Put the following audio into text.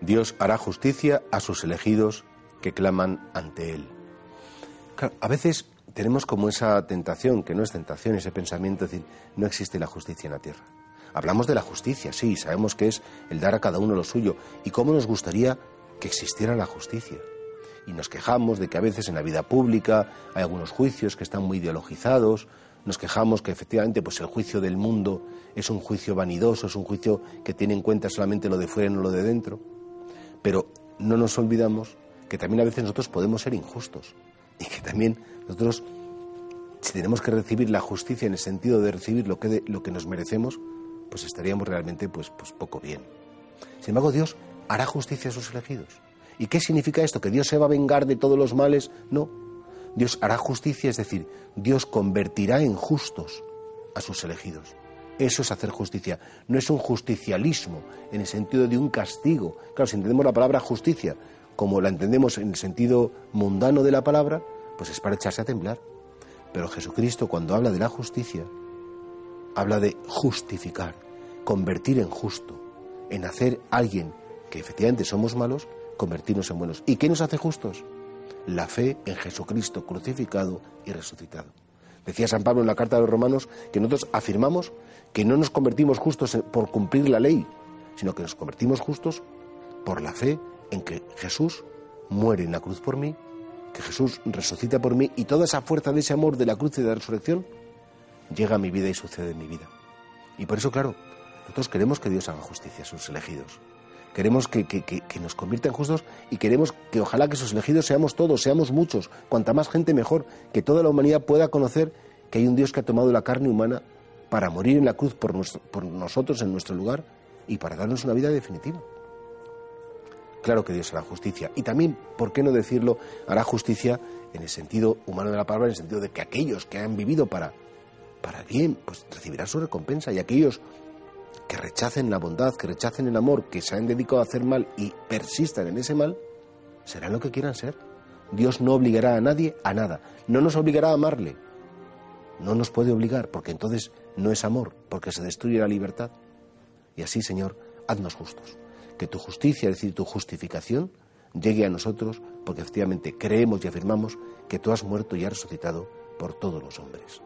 Dios hará justicia a sus elegidos que claman ante Él. a veces tenemos como esa tentación, que no es tentación, ese pensamiento de decir, no existe la justicia en la tierra. Hablamos de la justicia, sí, sabemos que es el dar a cada uno lo suyo. ¿Y cómo nos gustaría que existiera la justicia? Y nos quejamos de que a veces en la vida pública hay algunos juicios que están muy ideologizados, nos quejamos que efectivamente pues el juicio del mundo es un juicio vanidoso, es un juicio que tiene en cuenta solamente lo de fuera y no lo de dentro. Pero no nos olvidamos que también a veces nosotros podemos ser injustos y que también nosotros, si tenemos que recibir la justicia en el sentido de recibir lo que, lo que nos merecemos, pues estaríamos realmente pues, pues poco bien. Sin embargo, Dios hará justicia a sus elegidos. ¿Y qué significa esto? ¿Que Dios se va a vengar de todos los males? No. Dios hará justicia, es decir, Dios convertirá en justos a sus elegidos. Eso es hacer justicia. No es un justicialismo en el sentido de un castigo. Claro, si entendemos la palabra justicia como la entendemos en el sentido mundano de la palabra, pues es para echarse a temblar. Pero Jesucristo cuando habla de la justicia, habla de justificar, convertir en justo, en hacer a alguien que efectivamente somos malos, convertirnos en buenos. ¿Y qué nos hace justos? La fe en Jesucristo crucificado y resucitado. Decía San Pablo en la carta de los romanos que nosotros afirmamos que no nos convertimos justos por cumplir la ley, sino que nos convertimos justos por la fe en que Jesús muere en la cruz por mí, que Jesús resucita por mí y toda esa fuerza de ese amor de la cruz y de la resurrección llega a mi vida y sucede en mi vida. Y por eso, claro, nosotros queremos que Dios haga justicia a sus elegidos. Queremos que, que, nos convierta en justos y queremos que ojalá que sus elegidos seamos todos, seamos muchos, cuanta más gente mejor, que toda la humanidad pueda conocer que hay un Dios que ha tomado la carne humana para morir en la cruz por, por nosotros en nuestro lugar y para darnos una vida definitiva. Claro que Dios hará justicia. Y también, ¿por qué no decirlo? Hará justicia en el sentido humano de la palabra, en el sentido de que aquellos que han vivido para, para bien, pues recibirán su recompensa. Y aquellos que rechacen la bondad, que rechacen el amor, que se han dedicado a hacer mal y persistan en ese mal, serán lo que quieran ser. Dios no obligará a nadie a nada. No nos obligará a amarle, no nos puede obligar, porque entonces no es amor, porque se destruye la libertad. Y así, Señor, haznos justos. Que tu justicia, es decir, tu justificación, llegue a nosotros, porque efectivamente creemos y afirmamos que tú has muerto y has resucitado por todos los hombres.